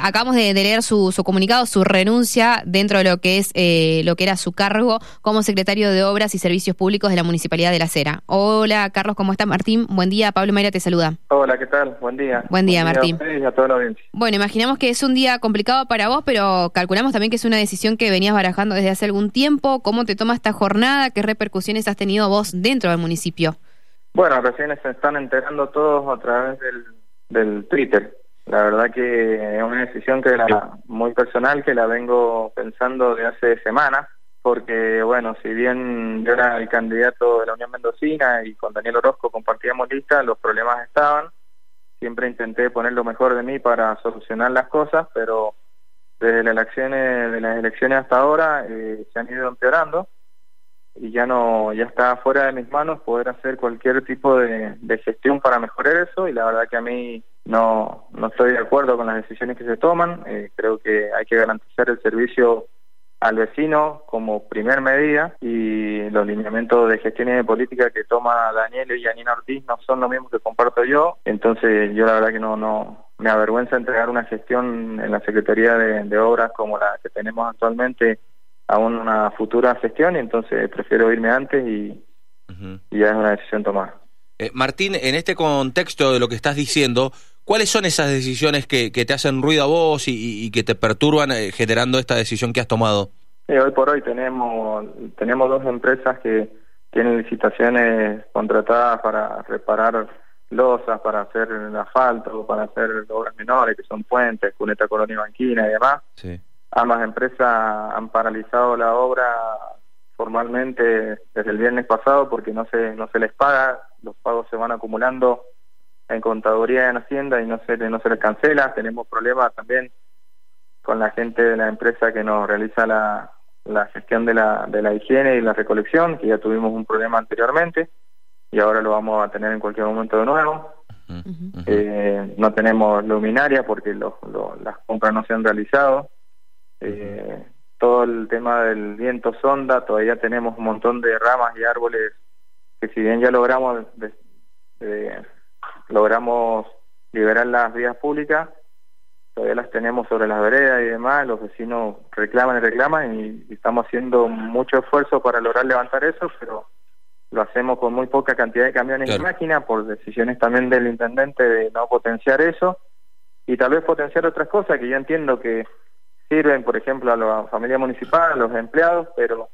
Acabamos de, leer su, comunicado, su renuncia dentro de lo que es eh, lo que era su cargo como secretario de Obras y Servicios Públicos de la Municipalidad de La Cera. Hola, Carlos, ¿cómo está Martín? Buen día, Pablo Mayra te saluda. Hola, ¿qué tal? Buen día. Buen día, Martín. y a toda la audiencia. Bueno, imaginamos que es un día complicado para vos, pero calculamos también que es una decisión que venías barajando desde hace algún tiempo. ¿Cómo te toma esta jornada? ¿Qué repercusiones has tenido vos dentro del municipio? Bueno, recién se están enterando todos a través del, del Twitter la verdad que es una decisión que era muy personal, que la vengo pensando de hace semanas, porque bueno, si bien yo era el candidato de la Unión Mendocina y con Daniel Orozco compartíamos lista, los problemas estaban, siempre intenté poner lo mejor de mí para solucionar las cosas, pero desde las elecciones, de las elecciones hasta ahora eh, se han ido empeorando y ya no ya está fuera de mis manos poder hacer cualquier tipo de, de gestión para mejorar eso y la verdad que a mí no, no estoy de acuerdo con las decisiones que se toman. Eh, creo que hay que garantizar el servicio al vecino como primer medida y los lineamientos de gestión y de política que toma Daniel y Janina Ortiz no son lo mismo que comparto yo. Entonces yo la verdad que no, no me avergüenza entregar una gestión en la Secretaría de, Obras como la que tenemos actualmente a una futura gestión y entonces prefiero irme antes y, y ya es una decisión tomada. Eh, Martín, en este contexto de lo que estás diciendo, ¿Cuáles son esas decisiones que, te hacen ruido a vos y, que te perturban eh, generando esta decisión que has tomado? hoy por hoy tenemos, tenemos dos empresas que tienen licitaciones contratadas para reparar losas, para hacer el asfalto, para hacer obras menores, que son puentes, cuneta colonia banquina y demás. Sí. Ambas empresas han paralizado la obra formalmente desde el viernes pasado porque no se, no se les paga, los pagos se van acumulando en contaduría en Hacienda y no se, no se les cancela. Tenemos problemas también con la gente de la empresa que nos realiza la, la gestión de la, de la higiene y la recolección, que ya tuvimos un problema anteriormente y ahora lo vamos a tener en cualquier momento de nuevo. Eh, no tenemos luminaria porque las compras no se han realizado. Eh, todo el tema del viento sonda, todavía tenemos un montón de ramas y árboles que si bien ya logramos de, logramos liberar las vías públicas, todavía las tenemos sobre las veredas y demás, los vecinos reclaman y reclaman y, estamos haciendo mucho esfuerzo para lograr levantar eso, pero lo hacemos con muy poca cantidad de camiones y máquinas por decisiones también del intendente de no potenciar eso y tal vez potenciar otras cosas que yo entiendo que sirven, por ejemplo, a la familia municipal, a los empleados, pero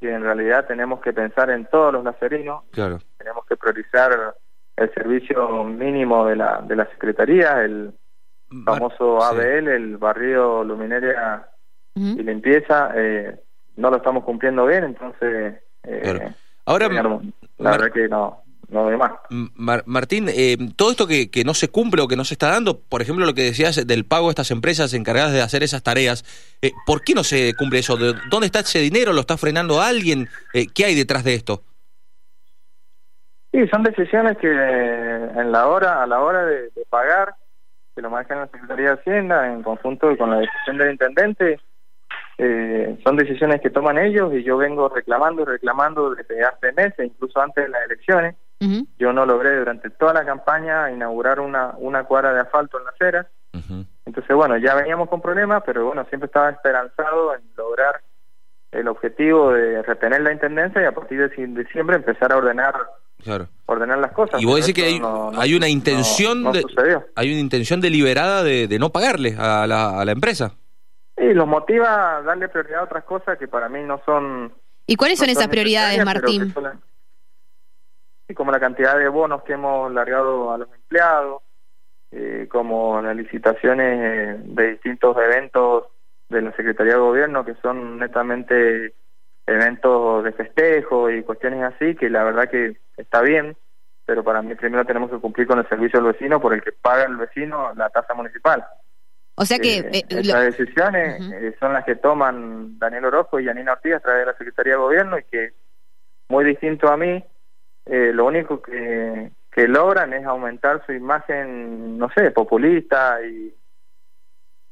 que en realidad tenemos que pensar en todos los lacerinos, claro. tenemos que priorizar el servicio mínimo de la, de la Secretaría, el famoso ABL, el barrio luminaria y limpieza, eh, no lo estamos cumpliendo bien, entonces... Eh, Ahora, la verdad que no, no de más. Martín, eh, todo esto que, que, no se cumple o que no se está dando, por ejemplo, lo que decías del pago de estas empresas encargadas de hacer esas tareas, eh, ¿por qué no se cumple eso? ¿De ¿Dónde está ese dinero? ¿Lo está frenando alguien? Eh, ¿Qué hay detrás de esto? Sí, son decisiones que en la hora, a la hora de, pagar, que lo manejan la Secretaría de Hacienda en conjunto con la decisión del intendente, eh, son decisiones que toman ellos y yo vengo reclamando y reclamando desde hace meses, incluso antes de las elecciones. Yo no logré durante toda la campaña inaugurar una, una cuadra de asfalto en la acera. Entonces, bueno, ya veníamos con problemas, pero bueno, siempre estaba esperanzado en lograr el objetivo de retener la intendencia y a partir de diciembre empezar a ordenar claro. ordenar las cosas. Y vos decís que hay, hay una intención de, hay una intención deliberada de, de no pagarle a la, a la empresa. Sí, los motiva a darle prioridad a otras cosas que para mí no son. ¿Y cuáles son esas prioridades, Martín? Sí, como la cantidad de bonos que hemos largado a los empleados, eh, como las licitaciones eh, de distintos eventos de la Secretaría de Gobierno que son netamente eventos de festejo y cuestiones así, que la verdad que está bien, pero para mí primero tenemos que cumplir con el servicio al vecino por el que paga el vecino la tasa municipal. O sea que... Eh, eh decisiones eh, son las que toman Daniel Orozco y Janina Ortiz a través de la Secretaría de Gobierno y que, muy distinto a mí, eh, lo único que, que logran es aumentar su imagen, no sé, populista y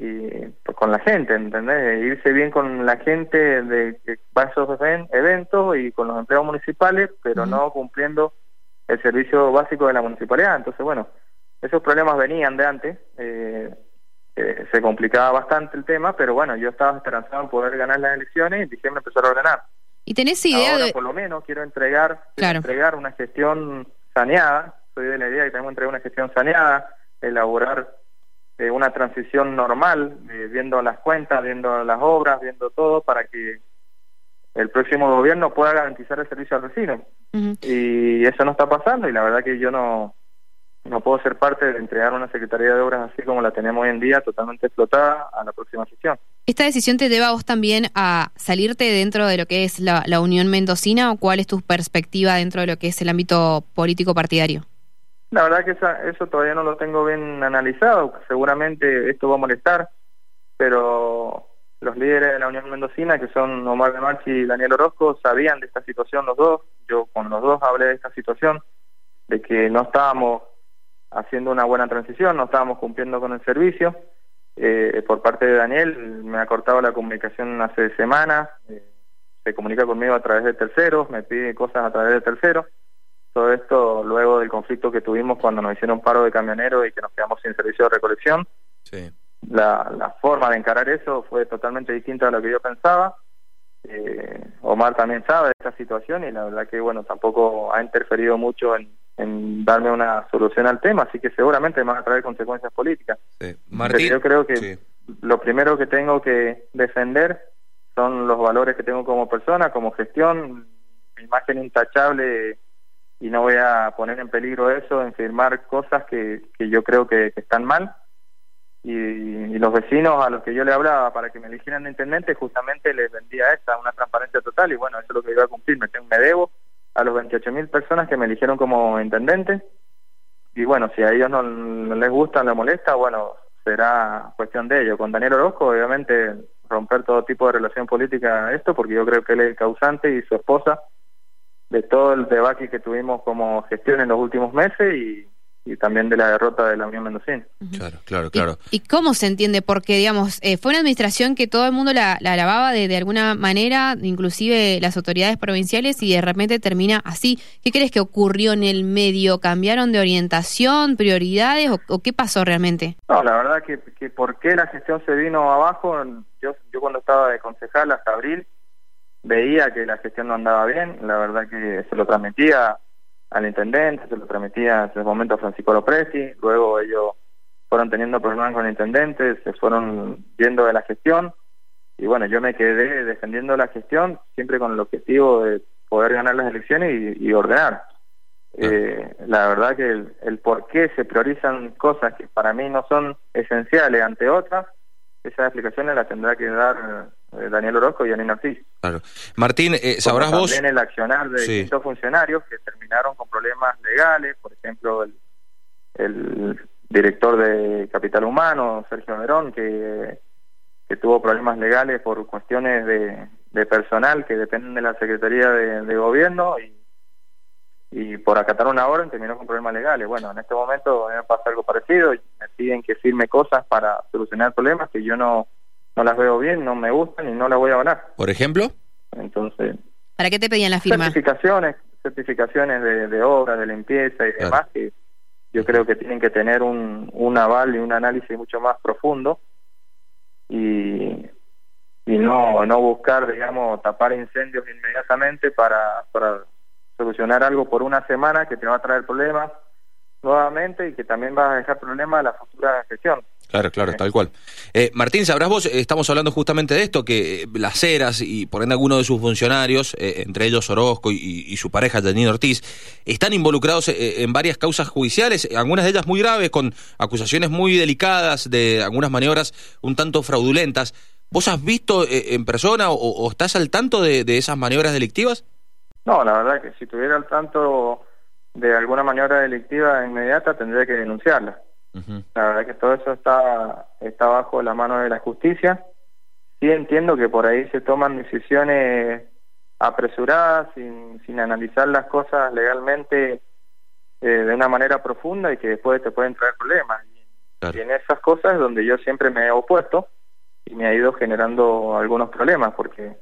y pues, con la gente, ¿entendés? Irse bien con la gente de que va a esos eventos y con los empleados municipales, pero no cumpliendo el servicio básico de la municipalidad. Entonces, bueno, esos problemas venían de antes. Eh, eh, se complicaba bastante el tema, pero bueno, yo estaba esperanzado en poder ganar las elecciones y en diciembre empezar a ordenar. ¿Y tenés idea Ahora, de...? por lo menos, quiero entregar, quiero Claro. entregar una gestión saneada, soy de la idea que tengo que entregar una gestión saneada, elaborar eh, una transición normal, eh, viendo las cuentas, viendo las obras, viendo todo, para que el próximo gobierno pueda garantizar el servicio al vecino. Y eso no está pasando y la verdad que yo no, no puedo ser parte de entregar una Secretaría de Obras así como la tenemos hoy en día, totalmente explotada a la próxima gestión. ¿Esta decisión te lleva a vos también a salirte dentro de lo que es la, la Unión Mendocina o cuál es tu perspectiva dentro de lo que es el ámbito político partidario? La verdad que esa- eso todavía no lo tengo bien analizado. Seguramente esto va a molestar, pero los líderes de la Unión Mendocina, que son Omar de Marchi y Daniel Orozco, sabían de esta situación los dos. Yo con los dos hablé de esta situación, de que no estábamos haciendo una buena transición, no estábamos cumpliendo con el servicio. Eh, por parte de Daniel me ha cortado la comunicación hace semanas, eh, se comunica conmigo a través de terceros, me pide cosas a través de terceros. Todo esto luego del conflicto que tuvimos cuando nos hicieron paro de camioneros y que nos quedamos sin servicio de recolección. Sí. La, la forma de encarar eso fue totalmente distinta a lo que yo pensaba. Eh, Omar también sabe de esta situación y la verdad que bueno tampoco ha interferido mucho en, en darme una solución al tema, así que seguramente me va a traer consecuencias políticas. sí. Pero Martín, yo creo que sí. lo primero que tengo que defender son los valores que tengo como persona, como gestión, mi imagen intachable y no voy a poner en peligro eso, en firmar cosas que, que yo creo que, están mal. Y, y los vecinos a los que yo le hablaba para que me eligieran de intendente, justamente les vendía esta, una transparencia total, y bueno, eso es lo que iba a cumplir. Me, tengo, me debo a los 28 mil personas que me eligieron como intendente, y bueno, si a ellos no, no les gusta, les molesta, bueno, será cuestión de ellos. Con Daniel Orozco, obviamente, romper todo tipo de relación política esto, porque yo creo que él es el causante y su esposa de todo el debate que tuvimos como gestión en los últimos meses y, y también de la derrota de la Unión Mendocina. Claro, claro, ¿Y- claro. ¿Y, cómo se entiende? Porque, digamos, eh, fue una administración que todo el mundo la, la alababa de, de alguna manera, inclusive las autoridades provinciales, y de repente termina así. ¿Qué crees que ocurrió en el medio? ¿Cambiaron de orientación, prioridades o, o qué pasó realmente? No, la verdad que, que por qué la gestión se vino abajo, yo, yo cuando estaba de concejal hasta abril veía que la gestión no andaba bien, la verdad que se lo transmitía al intendente, se lo transmitía en ese momento a Francisco Lopresti, luego ellos fueron teniendo problemas con el intendente, se fueron yendo de la gestión y bueno, yo me quedé defendiendo la gestión siempre con el objetivo de poder ganar las elecciones y, y ordenar. Eh, la verdad que el, el por qué se priorizan cosas que para mí no son esenciales ante otras, esas explicaciones las tendrá que dar Daniel Orozco y Anina Ortiz. claro. Martín, eh, sabrás vos... También el accionar de Sí. distintos funcionarios que terminaron con problemas legales, por ejemplo, el, el director de Capital Humano, Sergio Verón, que, que tuvo problemas legales por cuestiones de, de personal que dependen de la Secretaría de, de Gobierno y, y por acatar una orden terminó con problemas legales. Bueno, en este momento me pasa algo parecido, y me piden que firme cosas para solucionar problemas que yo no, no las veo bien, no me gustan y no las voy a ganar. Por ejemplo, Entonces, ¿Para qué te pedían la firma? certificaciones, certificaciones de, de obra, de limpieza y Claro. demás que yo creo que tienen que tener un, un aval y un análisis mucho más profundo y, y no no buscar digamos tapar incendios inmediatamente para para solucionar algo por una semana que te va a traer problemas nuevamente y que también va a dejar problemas a la futura gestión. Claro, claro, tal cual. Eh, Martín, sabrás vos, eh, estamos hablando justamente de esto, que eh, las Heras y por ende algunos de sus funcionarios, eh, entre ellos Orozco y, y su pareja Janine Ortiz, están involucrados en varias causas judiciales, algunas de ellas muy graves, con acusaciones muy delicadas de algunas maniobras un tanto fraudulentas. ¿Vos has visto en persona o, estás al tanto de, de esas maniobras delictivas? No, la verdad que si tuviera al tanto de alguna maniobra delictiva inmediata tendría que denunciarla. La verdad que todo eso está, está bajo la mano de la justicia. Sí entiendo que por ahí se toman decisiones apresuradas, sin, sin analizar las cosas legalmente eh, de una manera profunda y que después te pueden traer problemas. Claro. y en esas cosas es donde yo siempre me he opuesto y me ha ido generando algunos problemas, porque,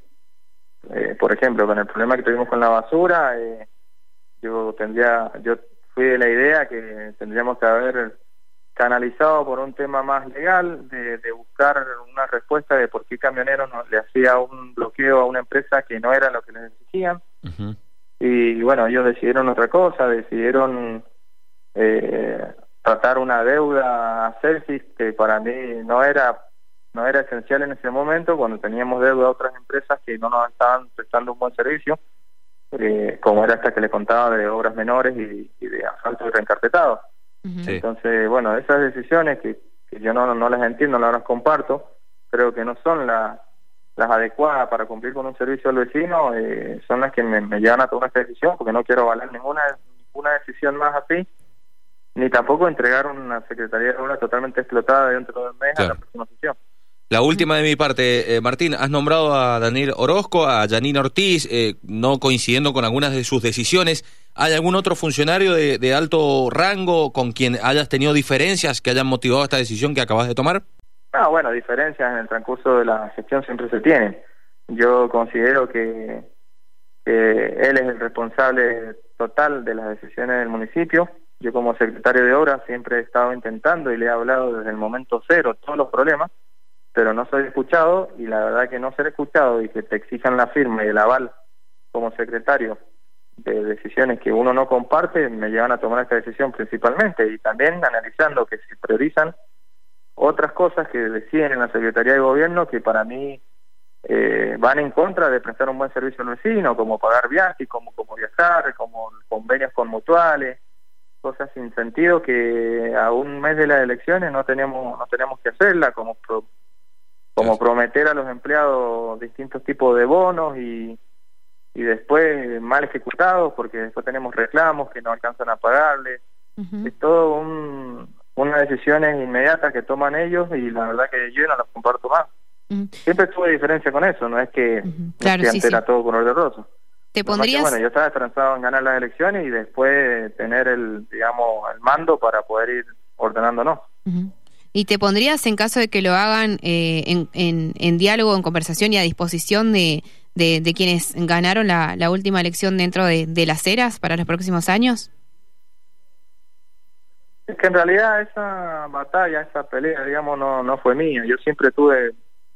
eh, por ejemplo, con el problema que tuvimos con la basura, eh, yo tendría, yo fui de la idea que tendríamos que haber canalizado por un tema más legal, de, de buscar una respuesta de por qué Camionero no, le hacía un bloqueo a una empresa que no era lo que les exigían. Y bueno, ellos decidieron otra cosa, decidieron eh, tratar una deuda a Celsius que para mí no era no era esencial en ese momento cuando teníamos deuda a otras empresas que no nos estaban prestando un buen servicio, eh, como era esta que le contaba de obras menores y, y de asfalto y reencarpetado. Entonces, bueno, esas decisiones que, que yo no, no las entiendo, no las comparto, creo que no son las las adecuadas para cumplir con un servicio al vecino, eh, son las que me, llevan a tomar esta decisión, porque no quiero avalar ninguna, ninguna decisión más así, ni tampoco entregar una Secretaría de Obras totalmente explotada dentro del mes a la próxima sesión. La última de mi parte, eh, Martín, has nombrado a Daniel Orozco, a Janine Ortiz, eh, no coincidiendo con algunas de sus decisiones. ¿Hay algún otro funcionario de, alto rango con quien hayas tenido diferencias que hayan motivado esta decisión que acabas de tomar? Ah, bueno, diferencias en el transcurso de la gestión siempre se tienen. Yo considero que, él es el responsable total de las decisiones del municipio. Yo como secretario de Obras siempre he estado intentando y le he hablado desde el momento cero todos los problemas, pero no soy escuchado y la verdad que no ser escuchado y que te exijan la firma y el aval como secretario de decisiones que uno no comparte me llevan a tomar esta decisión principalmente y también analizando que se priorizan otras cosas que deciden en la Secretaría de Gobierno que para mí eh, van en contra de prestar un buen servicio al vecino, como pagar viajes, como, como viajar, como convenios con mutuales, cosas sin sentido que a un mes de las elecciones no tenemos no tenemos que hacerla, como como prometer a los empleados distintos tipos de bonos y y después mal ejecutados porque después tenemos reclamos que no alcanzan a pagarle. Es todo un, una decisiones inmediatas que toman ellos y la verdad que yo no las comparto más. Siempre tuve diferencia con eso, no es que, claro, todo con orden rosa. ¿Te pondrías... bueno, yo estaba esperanzado en ganar las elecciones y después tener el, digamos, el mando para poder ir ordenándonos. ¿Y te pondrías en caso de que lo hagan eh, en, en, en diálogo, en conversación y a disposición de, de, quienes ganaron la, la, última elección dentro de, de las eras para los próximos años? Es que en realidad esa batalla, esa pelea, digamos, no, no fue mía. Yo siempre tuve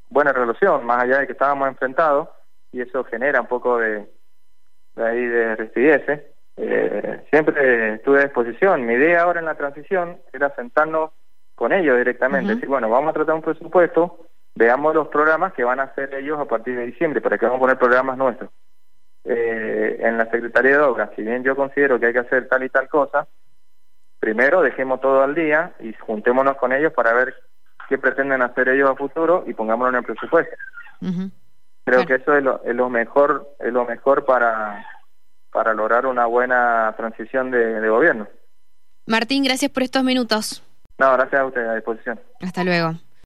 buena relación, más allá de que estábamos enfrentados, y eso genera un poco de, de ahí de rigidez. Eh, siempre estuve a disposición. Mi idea ahora en la transición era sentarnos con ellos directamente, decir, bueno, vamos a tratar un presupuesto veamos los programas que van a hacer ellos a partir de diciembre, para que vamos a poner programas nuestros. Eh, en la Secretaría de Obras, si bien yo considero que hay que hacer tal y tal cosa, primero dejemos todo al día y juntémonos con ellos para ver qué pretenden hacer ellos a futuro y pongámoslo en el presupuesto. Creo que eso es lo, es lo mejor es lo mejor para para lograr una buena transición de, de gobierno. Martín, gracias por estos minutos. No, gracias a usted, a disposición. Hasta luego.